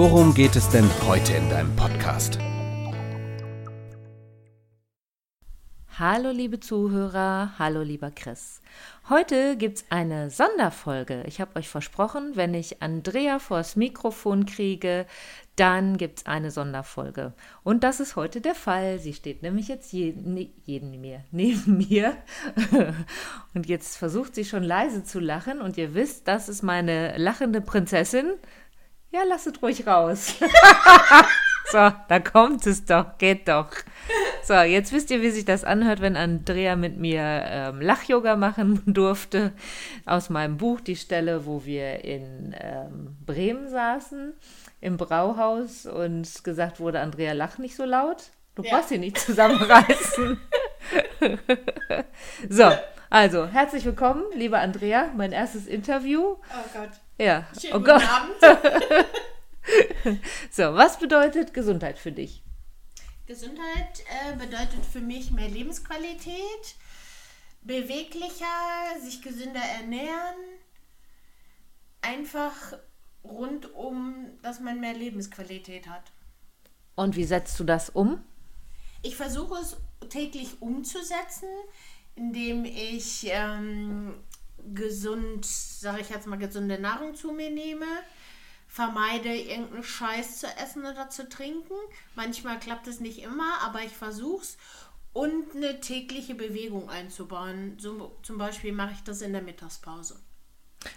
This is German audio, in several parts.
worum geht es denn heute in deinem Podcast? Hallo liebe Zuhörer, hallo lieber Chris. Heute gibt's eine Sonderfolge. Ich habe euch versprochen, wenn ich Andrea vors Mikrofon kriege, dann gibt's eine Sonderfolge. Und das ist heute der Fall. Sie steht nämlich jetzt jeden, ne, jeden mir, neben mir. Und jetzt versucht sie schon leise zu lachen. Und ihr wisst, das ist meine lachende Prinzessin. Ja, lasst ruhig raus. so, da kommt es doch, geht doch. So, jetzt wisst ihr, wie sich das anhört, wenn Andrea mit mir ähm, Lach-Yoga machen durfte. Aus meinem Buch, die Stelle, wo wir in ähm, Bremen saßen, im Brauhaus und gesagt wurde, Andrea, lach nicht so laut. Du ja. brauchst dich nicht zusammenreißen. so, also, herzlich willkommen, liebe Andrea, mein erstes Interview. Oh Gott. Ja. Schönen oh Gott. Abend. so, was bedeutet Gesundheit für dich? Gesundheit äh, bedeutet für mich mehr Lebensqualität, beweglicher, sich gesünder ernähren, einfach rundum, dass man mehr Lebensqualität hat. Und wie setzt du das um? Ich versuche es täglich umzusetzen, indem ich ähm, gesund, sage ich jetzt mal, gesunde Nahrung zu mir nehme vermeide irgendeinen Scheiß zu essen oder zu trinken. Manchmal klappt es nicht immer, aber ich versuche es. Und eine tägliche Bewegung einzubauen. So, zum Beispiel mache ich das in der Mittagspause.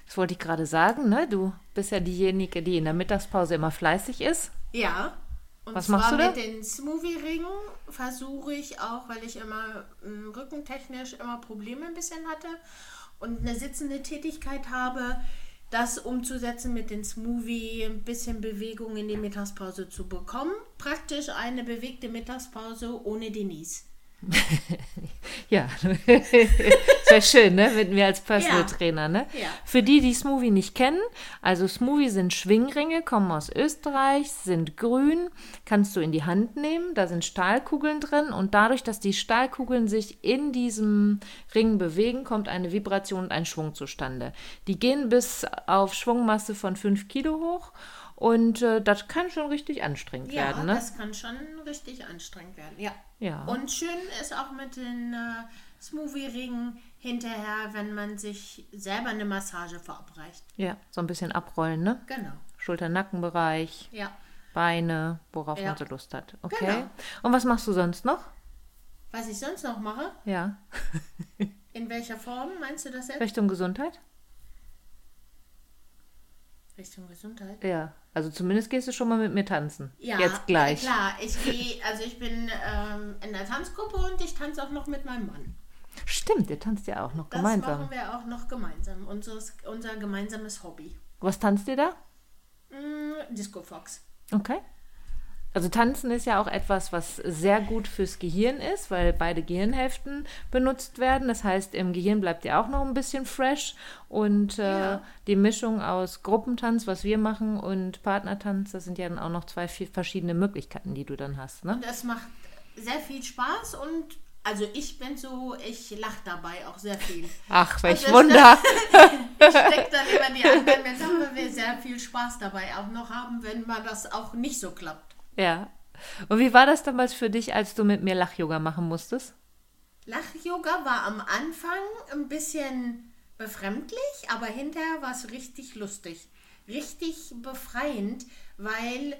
Das wollte ich gerade sagen, ne? Du bist ja diejenige, die in der Mittagspause immer fleißig ist. Ja. Und Was machst du da? mit den Smoothie-Ringen versuche ich auch, weil ich immer ähm, rückentechnisch immer Probleme ein bisschen hatte und eine sitzende Tätigkeit habe, das umzusetzen mit den Smoothie, ein bisschen Bewegung in die Mittagspause zu bekommen. Praktisch eine bewegte Mittagspause ohne Denise. ja, sehr schön, ne? Mit mir als Personal ja. Trainer, ne? Ja. Für die, die Smoothie nicht kennen, also Smoothie sind Schwingringe, kommen aus Österreich, sind grün, kannst du in die Hand nehmen, da sind Stahlkugeln drin und dadurch, dass die Stahlkugeln sich in diesem Ring bewegen, kommt eine Vibration und ein Schwung zustande. Die gehen bis auf Schwungmasse von 5 Kilo hoch und äh, das kann schon richtig anstrengend ja, werden. Ne? das kann schon richtig anstrengend werden, ja. ja. Und schön ist auch mit den äh, Smoothie-Ringen hinterher, wenn man sich selber eine Massage verabreicht. Ja, so ein bisschen abrollen, ne? Genau. Schulter-Nackenbereich, ja. Beine, worauf ja. man so Lust hat. Okay. Genau. Und was machst du sonst noch? Was ich sonst noch mache? Ja. In welcher Form meinst du das jetzt? Richtung Gesundheit? Richtung Gesundheit? Ja, also zumindest gehst du schon mal mit mir tanzen. Ja, jetzt gleich. klar. Ich gehe, also ich bin ähm, in der Tanzgruppe und ich tanze auch noch mit meinem Mann. Stimmt, ihr tanzt ja auch noch das gemeinsam. Das machen wir auch noch gemeinsam. Unseres, unser gemeinsames Hobby. Was tanzt ihr da? Mm, Disco Fox. Okay. Also Tanzen ist ja auch etwas, was sehr gut fürs Gehirn ist, weil beide Gehirnhälften benutzt werden. Das heißt, im Gehirn bleibt ja auch noch ein bisschen fresh. Und äh, ja. die Mischung aus Gruppentanz, was wir machen, und Partnertanz, das sind ja dann auch noch zwei verschiedene Möglichkeiten, die du dann hast. Ne? Es macht sehr viel Spaß und also ich bin so, ich lache dabei auch sehr viel. Ach, welch also Wunder. ich stecke dann über die anderen mit, weil wir sehr viel Spaß dabei auch noch haben, wenn man das auch nicht so klappt. Ja. Und wie war das damals für dich, als du mit mir Lach-Yoga machen musstest? Lach-Yoga war am Anfang ein bisschen befremdlich, aber hinterher war es richtig lustig. Richtig befreiend, weil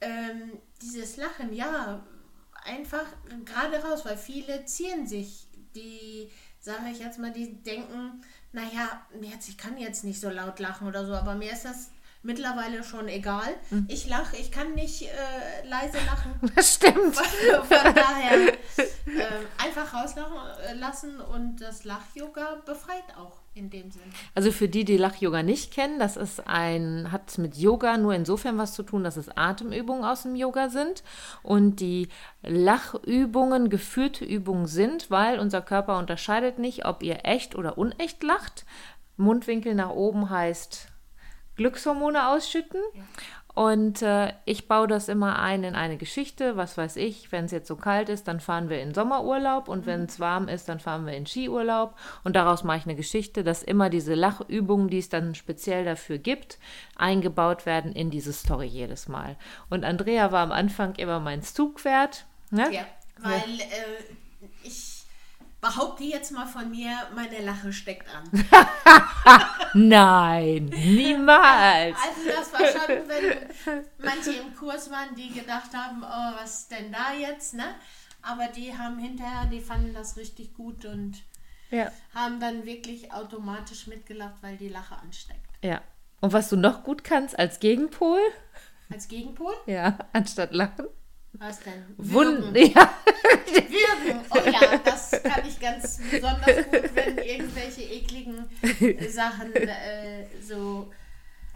ähm, dieses Lachen, ja, einfach gerade raus, weil viele zieren sich, die, sage ich jetzt mal, die denken, naja, ich kann jetzt nicht so laut lachen oder so, aber mir ist das mittlerweile schon egal. Ich lache, ich kann nicht äh, leise lachen. Das stimmt. Von daher äh, einfach rauslachen äh, lassen und das Lach-Yoga befreit auch in dem Sinn. Also für die, die Lach-Yoga nicht kennen, das ist ein, hat mit Yoga nur insofern was zu tun, dass es Atemübungen aus dem Yoga sind und die Lachübungen geführte Übungen sind, weil unser Körper unterscheidet nicht, ob ihr echt oder unecht lacht. Mundwinkel nach oben heißt Glückshormone ausschütten. Und äh, ich baue das immer ein in eine Geschichte. Was weiß ich, wenn es jetzt so kalt ist, dann fahren wir in Sommerurlaub und wenn es warm ist, dann fahren wir in Skiurlaub. Und daraus mache ich eine Geschichte, dass immer diese Lachübungen, die es dann speziell dafür gibt, eingebaut werden in diese Story jedes Mal. Und Andrea war am Anfang immer mein Zugpferd. Ne? Ja, weil äh, behaupte jetzt mal von mir, meine Lache steckt an. Nein, niemals. Also das war schon, wenn manche im Kurs waren, die gedacht haben, oh, was denn da jetzt, ne? Aber die haben hinterher, die fanden das richtig gut und Ja. haben dann wirklich automatisch mitgelacht, weil die Lache ansteckt. Ja. Und was du noch gut kannst als Gegenpol? Als Gegenpol, Ja, anstatt lachen. was denn? Wunden. Ja. Wirken. Oh ja, das kann ich ganz besonders gut, wenn irgendwelche ekligen Sachen äh, so,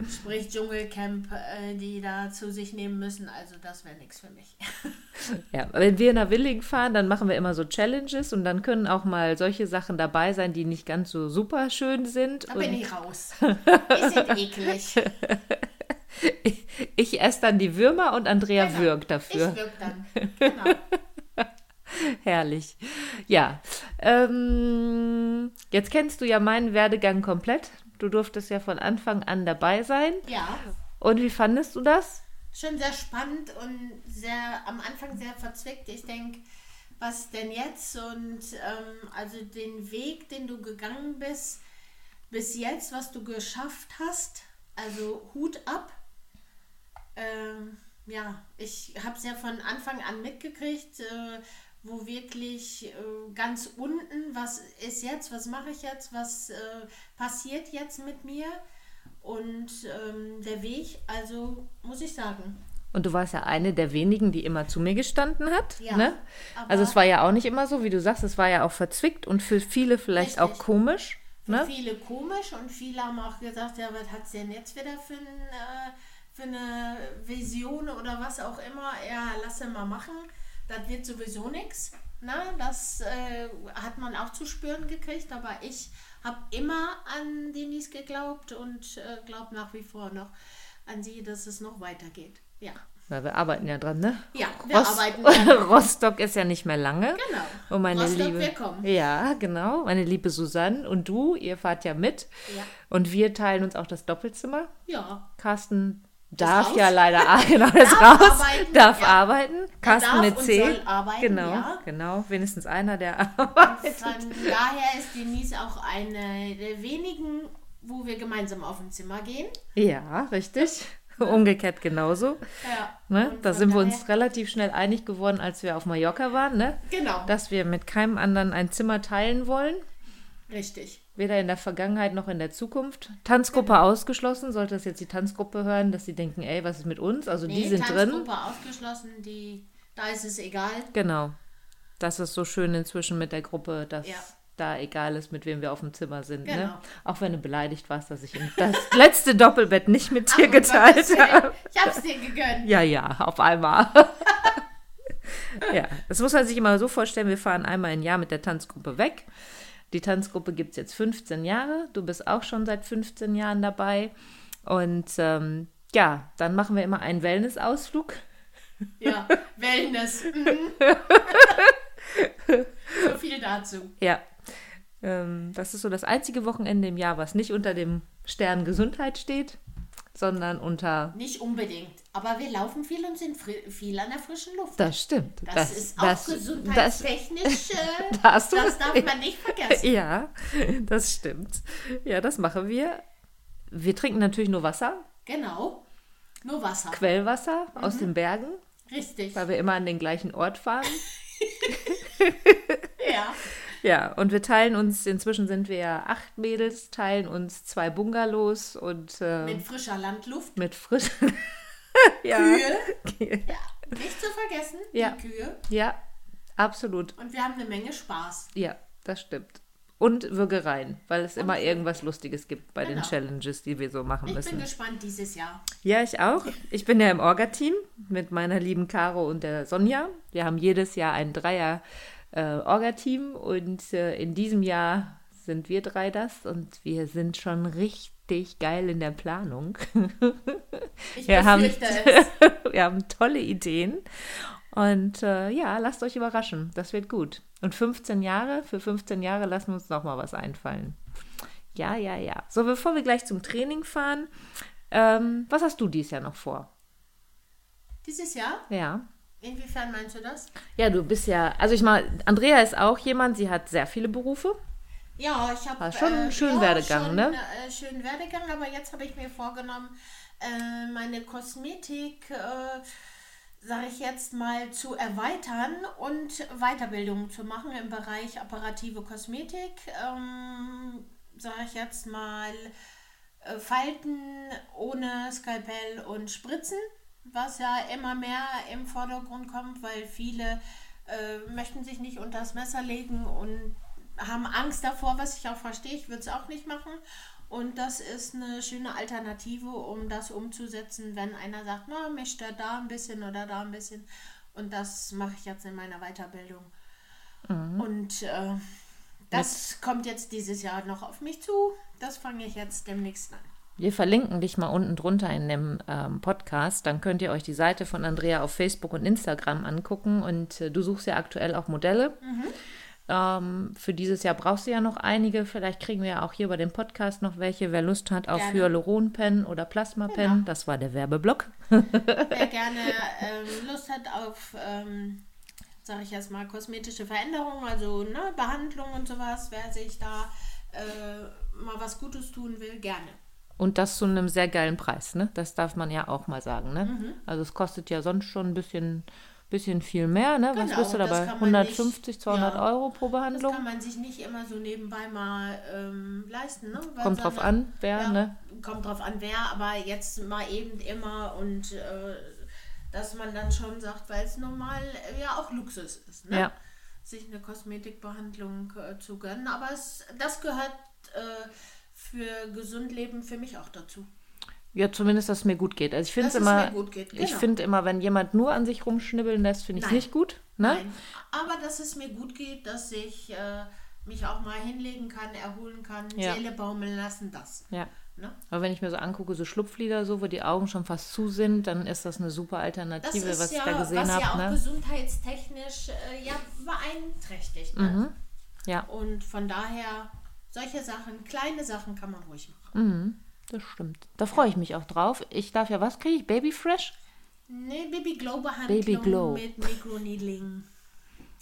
sprich Dschungelcamp, äh, die da zu sich nehmen müssen. Also das wäre nichts für mich. ja. Wenn wir nach Willing fahren, dann machen wir immer so Challenges und dann können auch mal solche Sachen dabei sein, die nicht ganz so super schön sind. Da bin ich raus. Die sind eklig. ich, ich esse dann die Würmer und Andrea Genau. Ich dafür. wirke dann. Genau. Herrlich. Ja. Ähm, jetzt kennst du ja meinen Werdegang komplett. Du durftest ja von Anfang an dabei sein. Ja, Und wie fandest du das? schon sehr spannend und sehr am Anfang sehr verzwickt. Ich denke, was denn jetzt? Und ähm, also den Weg, den du gegangen bist, bis jetzt, was du geschafft hast, also Hut ab. Ähm, ja, ich habe es ja von Anfang an mitgekriegt, äh, wo wirklich äh, ganz unten, was ist jetzt, was mache ich jetzt, was äh, passiert jetzt mit mir und ähm, der Weg, also muss ich sagen, Und du warst ja eine der wenigen, die immer zu mir gestanden hat. Ja, ne? Also es war ja auch nicht immer so, wie du sagst, es war ja auch verzwickt und für viele vielleicht auch Richtig. komisch. für Ne? viele komisch und viele haben auch gesagt, ja, was hat es denn jetzt wieder für, ein, äh, für eine Vision oder was auch immer, ja, lass ihn mal machen, das wird sowieso nichts. Na, das äh, hat man auch zu spüren gekriegt, aber ich habe immer an Denise geglaubt und äh, glaube nach wie vor noch an sie, dass es noch weitergeht. Ja, Ja, wir arbeiten ja dran, ne? ja wir Rost- arbeiten dran. Rostock ist ja nicht mehr lange. Genau. Und meine Rostock, liebe, wir kommen. ja, genau, meine liebe Susanne und du, ihr fahrt ja mit. Ja. Und wir teilen uns auch das Doppelzimmer. Ja, Carsten darf ja leider ah, genau, Darf raus, arbeiten, darf ja. arbeiten. Carsten darf mit und C. soll arbeiten, genau, ja. genau, wenigstens einer, der arbeitet. Von daher ist Denise auch eine der wenigen, wo wir gemeinsam auf ein Zimmer gehen. Ja, richtig. Umgekehrt genauso. Ja. Ne? Und Da sind wir uns relativ schnell einig geworden, als wir auf Mallorca waren, ne? Genau, dass wir mit keinem anderen ein Zimmer teilen wollen. Richtig. Weder in der Vergangenheit noch in der Zukunft. Tanzgruppe Genau. ausgeschlossen. Sollte das jetzt die Tanzgruppe hören, dass sie denken, ey, was ist mit uns? Also die Nee, sind drin. Tanzgruppe ausgeschlossen, die, da ist es egal. Genau. Das ist so schön inzwischen mit der Gruppe, dass Ja. da egal ist, mit wem wir auf dem Zimmer sind. Ne? Genau. Auch wenn du beleidigt warst, dass ich das letzte Doppelbett nicht mit dir Ach, geteilt habe. Ich hab's dir gegönnt. Ja, ja, auf einmal. ja, das muss man sich immer so vorstellen, wir fahren einmal im Jahr mit der Tanzgruppe weg. Die Tanzgruppe gibt es jetzt 15 Jahre. Du bist auch schon seit 15 Jahren dabei. Und ähm, ja, dann machen wir immer einen Wellness-Ausflug. Ja, Wellness. Mhm. so viel dazu. Ja, ähm, das ist so das einzige Wochenende im Jahr, was nicht unter dem Stern Gesundheit steht, sondern unter. Nicht unbedingt. Aber wir laufen viel und sind viel an der frischen Luft. Das stimmt. Das, ist auch das- gesundheitstechnisch. äh, Da hast du das darf man nicht vergessen. Ja, das stimmt. Ja, das machen wir. Wir trinken natürlich nur Wasser, Genau. Nur Wasser. Quellwasser aus den Bergen, Richtig. weil wir immer an den gleichen Ort fahren. Ja. Ja, und wir teilen uns, inzwischen sind wir ja acht Mädels, teilen uns zwei Bungalows und äh, Mit frischer Landluft. mit frisch. ja. Kühe. Ja, nicht zu vergessen, Ja. die Kühe. ja, absolut. Und wir haben eine Menge Spaß. Ja, das stimmt. Und Würgereien, weil es immer irgendwas Lustiges gibt bei den Genau. Challenges, die wir so machen Ich bin müssen. gespannt dieses Jahr. Ja, ich auch. Ich bin ja im Orga-Team mit meiner lieben Caro und der Sonja. Wir haben jedes Jahr ein Dreier äh, Orga-Team und äh, in diesem Jahr sind wir drei das und wir sind schon richtig geil in der Planung. Ich Wir haben, wir haben tolle Ideen und äh, ja, lasst euch überraschen. Das wird gut. Und 15 Jahre, für 15 Jahre lassen wir uns noch mal was einfallen. Ja, ja, ja. So, bevor wir gleich zum Training fahren, ähm, was hast du dieses Jahr noch vor? Dieses Jahr? Ja. Inwiefern meinst du das? Ja, du bist ja, also ich mal, Andrea ist auch jemand, sie hat sehr viele Berufe. Ja, ich habe schon ein schöner Werdegang, schon, ne? Äh, schönen Werdegang, aber jetzt habe ich mir vorgenommen, äh, meine Kosmetik, äh, sage ich jetzt mal, zu erweitern und Weiterbildungen zu machen im Bereich operative Kosmetik. Ähm, sage ich jetzt mal, äh, Falten ohne Skalpell und Spritzen, was ja immer mehr im Vordergrund kommt, weil viele äh, möchten sich nicht unter das Messer legen und haben Angst davor, was ich auch verstehe. Ich würde es auch nicht machen. Und das ist eine schöne Alternative, um das umzusetzen, wenn einer sagt, na, mich stört da ein bisschen oder da ein bisschen. Und das mache ich jetzt in meiner Weiterbildung. Und äh, das kommt jetzt dieses Jahr noch auf mich zu. Das fange ich jetzt demnächst an. Wir verlinken dich mal unten drunter in dem ähm, Podcast. Dann könnt ihr euch die Seite von Andrea auf Facebook und Instagram angucken. Und äh, du suchst ja aktuell auch Modelle. Ähm, für dieses Jahr brauchst du ja noch einige. Vielleicht kriegen wir ja auch hier bei dem Podcast noch welche. Wer Lust hat auf. Hyaluron-Pen oder Plasma-Pen, Genau. das war der Werbeblock. Wer gerne ähm, Lust hat auf, ähm, sage ich jetzt mal, kosmetische Veränderungen, also ne, Behandlung und sowas, wer sich da äh, mal was Gutes tun will, gerne. Und das zu einem sehr geilen Preis, ne? Das darf man ja auch mal sagen, ne? Mhm. Also es kostet ja sonst schon ein bisschen, bisschen viel mehr, ne? Was Genau, bist du das dabei? kann man 150, nicht- 200 ja. Euro pro Das Behandlung? kann man sich nicht immer so nebenbei mal ähm, leisten. Ne? Weil Kommt drauf eine- an, wer, ja, ne? Kommt drauf an, wer, aber jetzt mal eben immer und äh, dass man dann schon sagt, weil es normal äh, ja auch Luxus ist, ne? Ja. sich eine Kosmetikbehandlung äh, zu gönnen. Aber es, das gehört äh, für gesund Leben für mich auch dazu. Ja, zumindest, dass es mir gut geht. Also ich finde es immer, geht, ich genau. finde immer, wenn jemand nur an sich rumschnibbeln lässt, finde ich es nicht gut. Ne? Nein. Aber dass es mir gut geht, dass ich äh, mich auch mal hinlegen kann, erholen kann, Ja. Seele baumeln lassen, das. Ja. Ne? Aber wenn ich mir so angucke, so Schlupflider, so, wo die Augen schon fast zu sind, dann ist das eine super Das Alternative, ist was ja, ich da gesehen was ja auch habe. Ne? gesundheitstechnisch äh, ja, beeinträchtigt. Ne? Ja, Und von daher, solche Sachen, kleine Sachen kann man ruhig machen. Mhm. das stimmt. Da freue ich mich auch drauf. Ich darf ja, was kriege ich? Baby Fresh? Nee, Baby Glow Behandlung Baby Glow. mit Mikroneedling.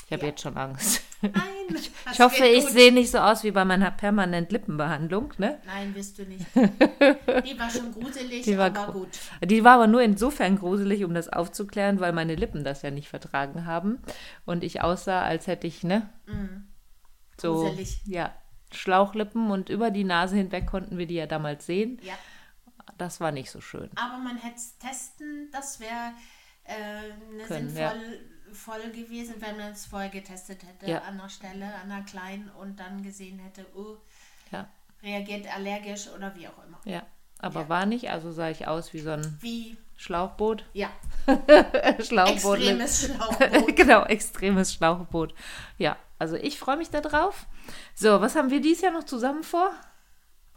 Ich habe Ja. jetzt schon Angst. Nein. Ich hoffe, ich sehe nicht so aus wie bei meiner permanent Lippenbehandlung, ne? Nein, wirst du nicht. Die war schon gruselig, Die war aber gut. Die war aber nur insofern gruselig, um das aufzuklären, weil meine Lippen das ja nicht vertragen haben. Und ich aussah, als hätte ich, ne? So, Mhm. Gruselig. ja, Schlauchlippen und über die Nase hinweg konnten wir die ja damals sehen. Ja. Das war nicht so schön. Aber man hätte es testen, das wäre äh, eine Können, sinnvoll voll gewesen, wenn man es vorher getestet hätte Ja. an der Stelle, an der kleinen und dann gesehen hätte, oh, Ja, reagiert allergisch oder wie auch immer. ja. Aber Ja. war nicht, also sah ich aus wie so ein Wie, Schlauchboot. ja, Schlauchboot. extremes Schlauchboot. genau, extremes Schlauchboot. Ja, also ich freue mich da drauf. So, was haben wir dieses Jahr noch zusammen vor?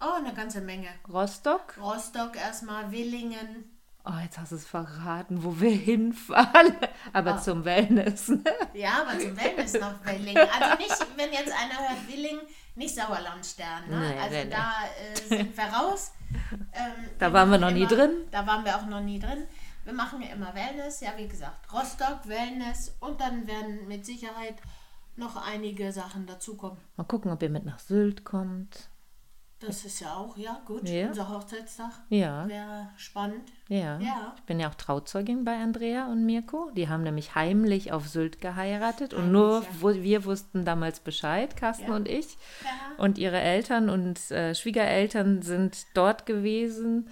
Oh, eine ganze Menge. Rostock. Rostock erstmal, Willingen. Oh, jetzt hast du es verraten, wo wir hinfahren. Aber Ah. zum Wellness. Ne? Ja, aber zum Wellness nach Willingen. Also nicht, wenn jetzt einer hört Willingen, nicht Sauerlandstern. Ne? Nee, also nee. da äh, sind wir raus. Ähm, Da waren wir noch nie immer, drin. Da waren wir auch noch nie drin. Wir machen ja immer Wellness, ja wie gesagt, Rostock, Wellness und dann werden mit Sicherheit noch einige Sachen dazukommen. Mal gucken, ob ihr mit nach Sylt kommt. Das ist ja auch, ja, gut. Ja. Unser Hochzeitstag Ja. wäre spannend. Ja. Ja. Ich bin ja auch Trauzeugin bei Andrea und Mirko. Die haben nämlich heimlich auf Sylt geheiratet und nur ja. wir wussten damals Bescheid, Carsten Ja. und ich. Und ihre Eltern und äh, Schwiegereltern sind dort gewesen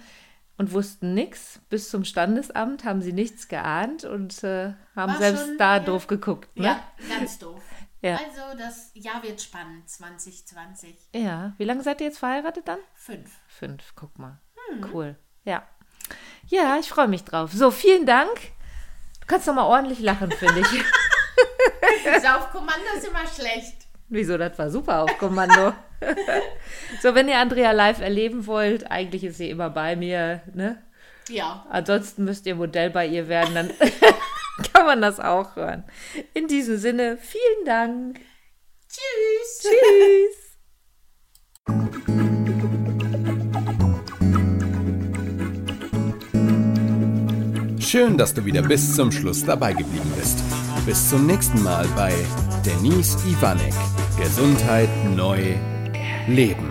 und wussten nichts. Bis zum Standesamt haben sie nichts geahnt und äh, haben War selbst schon, da doof geguckt. Ne? Ja, ganz doof. Ja. Also das Jahr wird spannend, 2020. ja. Wie lange seid ihr jetzt verheiratet dann? Fünf. Fünf, guck mal. Hm. Cool. Ja. Ja, ich freue mich drauf. So, vielen Dank. Du kannst doch mal ordentlich lachen, finde ich. Saufkommando ist immer schlecht. Wieso, das war super auf Kommando. so, wenn ihr Andrea live erleben wollt, eigentlich ist sie immer bei mir, ne? Ja. Ansonsten müsst ihr Modell bei ihr werden, dann kann man das auch hören. In diesem Sinne, vielen Dank. Tschüss. Tschüss. Schön, dass du wieder bis zum Schluss dabei geblieben bist. Bis zum nächsten Mal bei Denise Ivanek. Gesundheit neu leben.